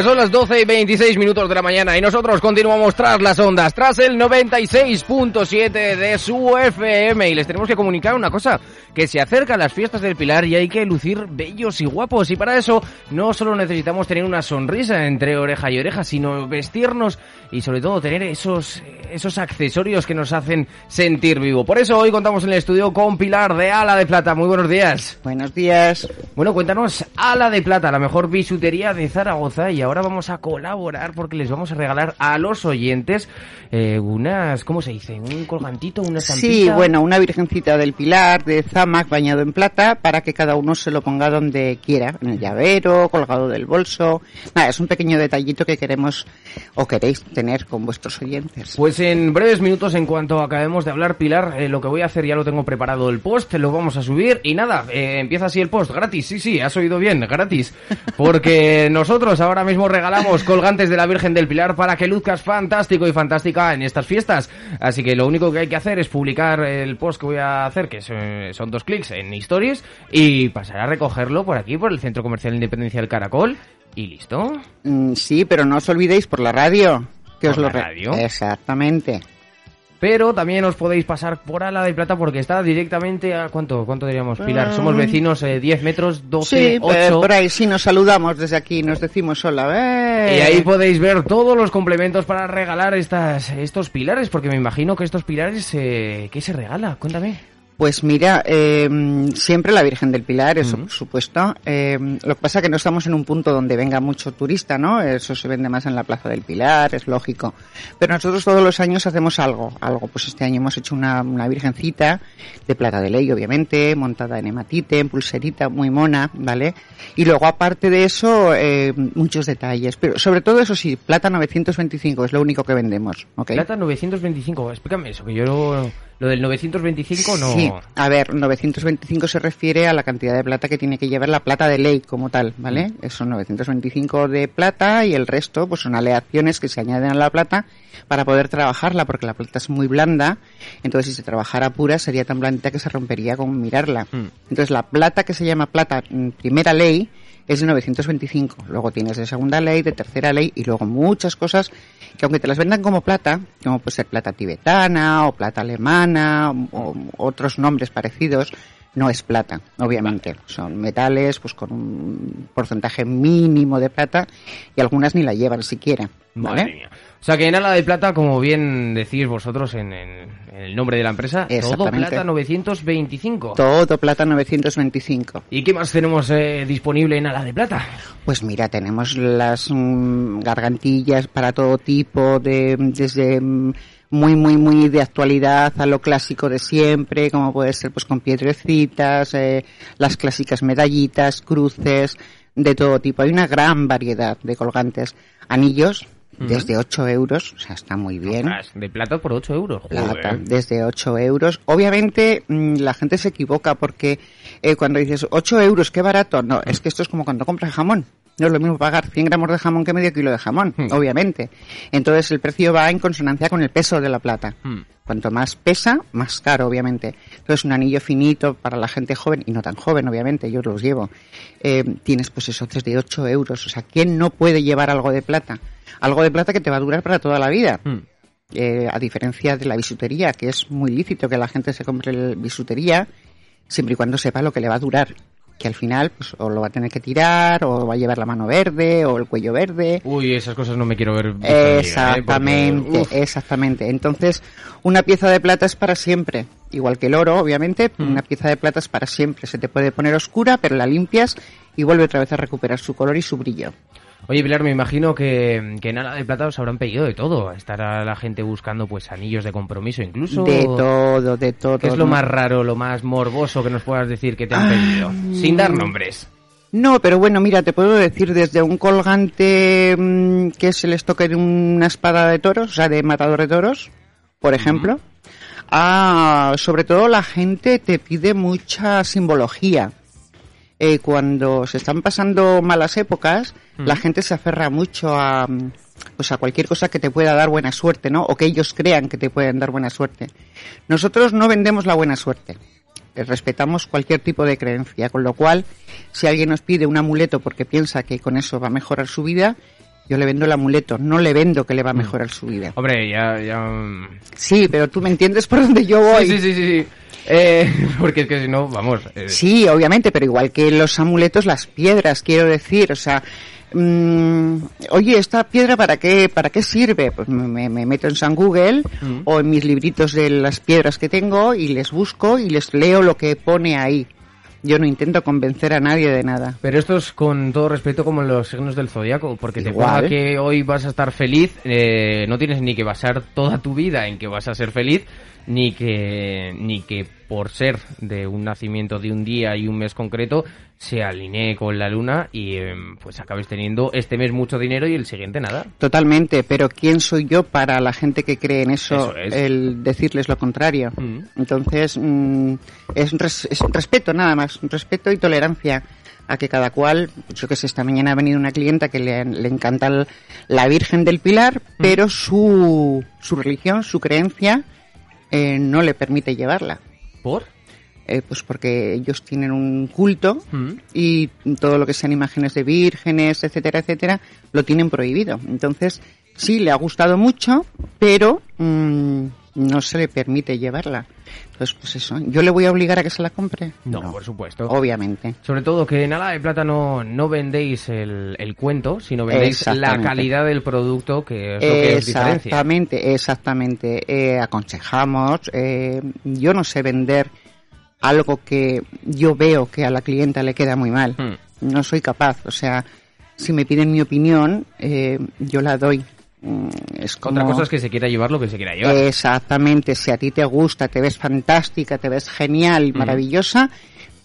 Pues son las 12 y 26 minutos de la mañana y nosotros continuamos tras las ondas, tras el 96.7 de su FM y les tenemos que comunicar una cosa, que se acercan las fiestas del Pilar y hay que lucir bellos y guapos y para eso no solo necesitamos tener una sonrisa entre oreja y oreja, sino vestirnos y sobre todo tener esos, esos accesorios que nos hacen sentir vivo. Por eso hoy contamos en el estudio con Pilar de Ala de Plata. Muy buenos días. Buenos días. Bueno, cuéntanos, Ala de Plata, la mejor bisutería de Zaragoza y ahora vamos a colaborar porque les vamos a regalar a los oyentes eh, unas, ¿cómo se dice? Un colgantito, una estampita. Sí, bueno, una virgencita del Pilar de Zamac bañado en plata para que cada uno se lo ponga donde quiera, en el llavero, colgado del bolso. Nada, es un pequeño detallito que queremos o queréis tener con vuestros oyentes. Pues en breves minutos, en cuanto acabemos de hablar, Pilar, eh, lo que voy a hacer ya lo tengo preparado el post, lo vamos a subir y nada, eh, empieza así el post, gratis, sí, sí, has oído bien, gratis, porque nosotros ahora mismo regalamos colgantes de la Virgen del Pilar para que luzcas fantástico y fantástica en estas fiestas, así que lo único que hay que hacer es publicar el post que voy a hacer, que son dos clics en Stories, y pasar a recogerlo por aquí, por el Centro Comercial Independencia del Caracol, y listo. Mm, sí, pero no os olvidéis por la radio. Que ¿Por os lo la radio? Exactamente. Pero también os podéis pasar por Ala de Plata porque está directamente a... ¿Cuánto, cuánto diríamos, Pilar? Mm. Somos vecinos, eh, 10 metros, 12, Sí, 8... eh, por ahí sí nos saludamos desde aquí, nos decimos hola. ¡eh! Y ahí podéis ver todos los complementos para regalar estas, estos pilares, porque me imagino que estos pilares, eh, ¿qué se regala? Cuéntame. Pues mira, eh, siempre la Virgen del Pilar, eso Ujú. por supuesto. Eh, lo que pasa es que no estamos en un punto donde venga mucho turista, ¿no? Eso se vende más en la Plaza del Pilar, es lógico. Pero nosotros todos los años hacemos algo, algo. Pues este año hemos hecho una, una Virgencita de plata de ley, obviamente, montada en hematite, en pulserita, muy mona, ¿vale? Y luego aparte de eso, eh, muchos detalles. Pero sobre todo eso sí, plata 925 es lo único que vendemos, ¿ok? Plata 925, explícame eso, que yo lo, lo del 925 no... Sí, a ver, 925 se refiere a la cantidad de plata que tiene que llevar la plata de ley como tal, ¿vale? Mm. Son 925 de plata y el resto pues son aleaciones que se añaden a la plata para poder trabajarla porque la plata es muy blanda, entonces si se trabajara pura sería tan blandita que se rompería con mirarla. Mm. Entonces la plata que se llama plata mm, primera ley es de 925. Luego tienes de segunda ley, de tercera ley y luego muchas cosas que aunque te las vendan como plata, como puede ser plata tibetana o plata alemana o, o otros nombres parecidos, no es plata, obviamente. Son metales pues con un porcentaje mínimo de plata y algunas ni la llevan siquiera. ¿vale? Madre mía. O sea que en Ala de Plata, como bien decís vosotros en, en- en el nombre de la empresa, todo. Plata 925. Todo plata 925. ¿Y qué más tenemos eh, disponible en Ala de Plata? Pues mira, tenemos las mm, gargantillas para todo tipo, de, desde mm, muy, muy, muy de actualidad a lo clásico de siempre, como puede ser pues con piedrecitas, eh, las clásicas medallitas, cruces, de todo tipo. Hay una gran variedad de colgantes. Anillos, desde 8 euros, o sea, está muy bien. De plata por 8 euros. Plata, desde 8 euros. Obviamente mm, la gente se equivoca porque eh, cuando dices 8 euros, qué barato. No, es que esto es como cuando compras jamón. No es lo mismo pagar 100 gramos de jamón que medio kilo de jamón, Hmm. obviamente. Entonces el precio va en consonancia con el peso de la plata. Hmm. Cuanto más pesa, más caro, obviamente. Entonces un anillo finito para la gente joven, y no tan joven, obviamente, yo los llevo, eh, tienes pues eso, desde 8 euros. O sea, ¿quién no puede llevar algo de plata? Algo de plata que te va a durar para toda la vida. Hmm. Eh, a diferencia de la bisutería, que es muy lícito que la gente se compre el bisutería, siempre y cuando sepa lo que le va a durar. Que al final, pues, o lo va a tener que tirar, o va a llevar la mano verde, o el cuello verde. Uy, esas cosas no me quiero ver. ¿eh? Porque, Exactamente, exactamente. Entonces, una pieza de plata es para siempre. igual que el oro, obviamente, Mm. una pieza de plata es para siempre. Se te puede poner oscura, pero la limpias y vuelve otra vez a recuperar su color y su brillo. Oye, Pilar, me imagino que, que en Ala de Plata os habrán pedido de todo. Estará la gente buscando pues anillos de compromiso incluso. De todo, de todo. ¿Qué es lo más raro, lo más morboso que nos puedas decir que te han Ah, pedido? Sin dar nombres. No, pero bueno, mira, te puedo decir desde un colgante mm, que es el estoque de una espada de toros, o sea, de matador de toros, por ejemplo, a sobre todo la gente te pide mucha simbología. Eh, cuando se están pasando malas épocas, la gente se aferra mucho a mm, pues a cualquier cosa que te pueda dar buena suerte, ¿no? O que ellos crean que te pueden dar buena suerte. Nosotros no vendemos la buena suerte. Eh, Respetamos cualquier tipo de creencia, con lo cual, si alguien nos pide un amuleto porque piensa que con eso va a mejorar su vida, yo le vendo el amuleto, no le vendo que le va a mejorar su vida. Hombre, ya... ya... Sí, pero tú me entiendes por dónde yo voy. Sí, sí, sí, sí. Eh, porque es que si no, vamos... eh, Sí, obviamente, pero igual que los amuletos, las piedras, quiero decir, o sea, mm, oye, esta piedra para qué, para qué sirve? Pues me, me meto en San Google Mm. o en mis libritos de las piedras que tengo y les busco y les leo lo que pone ahí. Yo no intento convencer a nadie de nada. Pero esto es con todo respeto como en los signos del zodiaco, porque te ponga que hoy vas a estar feliz, eh, no tienes ni que basar toda tu vida en que vas a ser feliz, ni que ni que por ser de un nacimiento de un día y un mes concreto se alinee con la luna y eh, pues acabes teniendo este mes mucho dinero y el siguiente nada. Totalmente, pero ¿quién soy yo para la gente que cree en eso, Eso es. el decirles lo contrario? Mm. Entonces, mm, es, un res- es un respeto nada más, un respeto y tolerancia a que cada cual, yo que sé, esta mañana ha venido una clienta que le, le encanta el- la Virgen del Pilar, pero su, su religión, su creencia, eh, no le permite llevarla. ¿Por? Eh, pues porque ellos tienen un culto Mm. y todo lo que sean imágenes de vírgenes, etcétera, etcétera, lo tienen prohibido. Entonces, sí, le ha gustado mucho, pero mm, no se le permite llevarla. Entonces, pues eso, ¿yo le voy a obligar a que se la compre? No, por supuesto. Obviamente. Sobre todo que en Ala de Plata no, no vendéis el, el cuento, sino vendéis la calidad del producto, que es lo que os diferencia. Exactamente, exactamente. Eh, aconsejamos. eh, yo no sé vender algo que yo veo que a la clienta le queda muy mal. Hmm. No soy capaz. O sea, si me piden mi opinión, eh, yo la doy. Mm, Es como... Otra cosa es que se quiera llevar lo que se quiera llevar. Exactamente, si a ti te gusta, te ves fantástica, te ves genial maravillosa,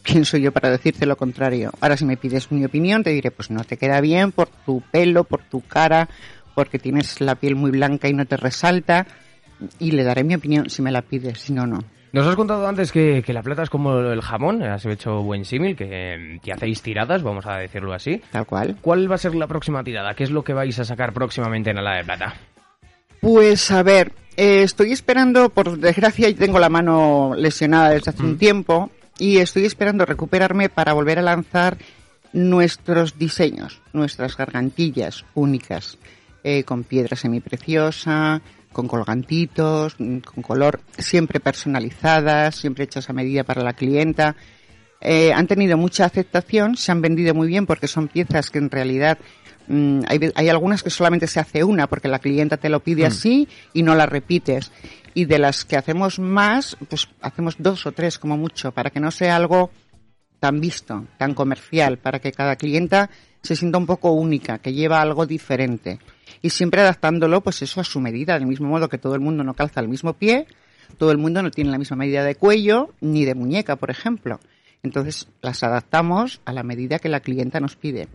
¿quién soy yo para decirte lo contrario? Ahora si me pides mi opinión, te diré, pues no te queda bien por tu pelo, por tu cara, porque tienes la piel muy blanca y no te resalta, y le daré mi opinión si me la pides, si no, no. Nos has contado antes que, que la plata es como el jamón, has hecho buen símil, que, que hacéis tiradas, vamos a decirlo así. Tal cual. ¿Cuál va a ser la próxima tirada? ¿Qué es lo que vais a sacar próximamente en Ala de Plata? Pues a ver, eh, estoy esperando, por desgracia, yo tengo la mano lesionada desde hace un tiempo y estoy esperando recuperarme para volver a lanzar nuestros diseños, nuestras gargantillas únicas, eh, con piedra semipreciosa, con colgantitos, mm, con color siempre personalizadas, siempre hechas a medida para la clienta. Eh, han tenido mucha aceptación, se han vendido muy bien porque son piezas que en realidad mm, hay, hay algunas que solamente se hace una porque la clienta te lo pide así y no la repites. Y de las que hacemos más, pues hacemos dos o tres como mucho para que no sea algo tan visto, tan comercial, para que cada clienta se sienta un poco única, que lleva algo diferente. Y siempre adaptándolo, pues eso a su medida, del mismo modo que todo el mundo no calza el mismo pie, todo el mundo no tiene la misma medida de cuello ni de muñeca, por ejemplo. Entonces las adaptamos a la medida que la clienta nos pide.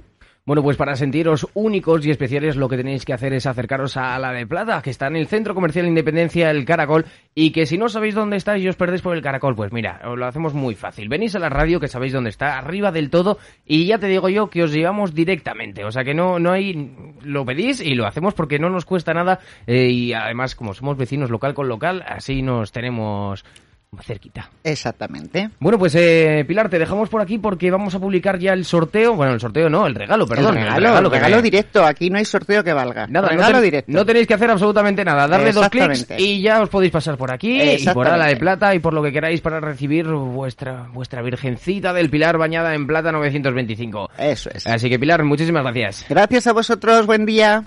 Bueno, pues para sentiros únicos y especiales lo que tenéis que hacer es acercaros a la de Plata, que está en el Centro Comercial Independencia, el Caracol, y que si no sabéis dónde está y os perdéis por el Caracol, pues mira, os lo hacemos muy fácil. Venís a la radio, que sabéis dónde está, arriba del todo, y ya te digo yo que os llevamos directamente. O sea que no, no hay, lo pedís y lo hacemos porque no nos cuesta nada, eh, y además como somos vecinos local con local, así nos tenemos cerquita. Exactamente. Bueno, pues eh, Pilar, te dejamos por aquí porque vamos a publicar ya el sorteo. Bueno, el sorteo no, el regalo, perdón. el regalo, el regalo directo. Aquí no hay sorteo que valga. Nada, no regalo ten- directo. No tenéis que hacer absolutamente nada. Darle dos clics y ya os podéis pasar por aquí y por. Ala de Plata y por lo que queráis para recibir vuestra vuestra virgencita del Pilar bañada en plata 925. Eso es. Así que Pilar, muchísimas gracias. Gracias a vosotros. Buen día.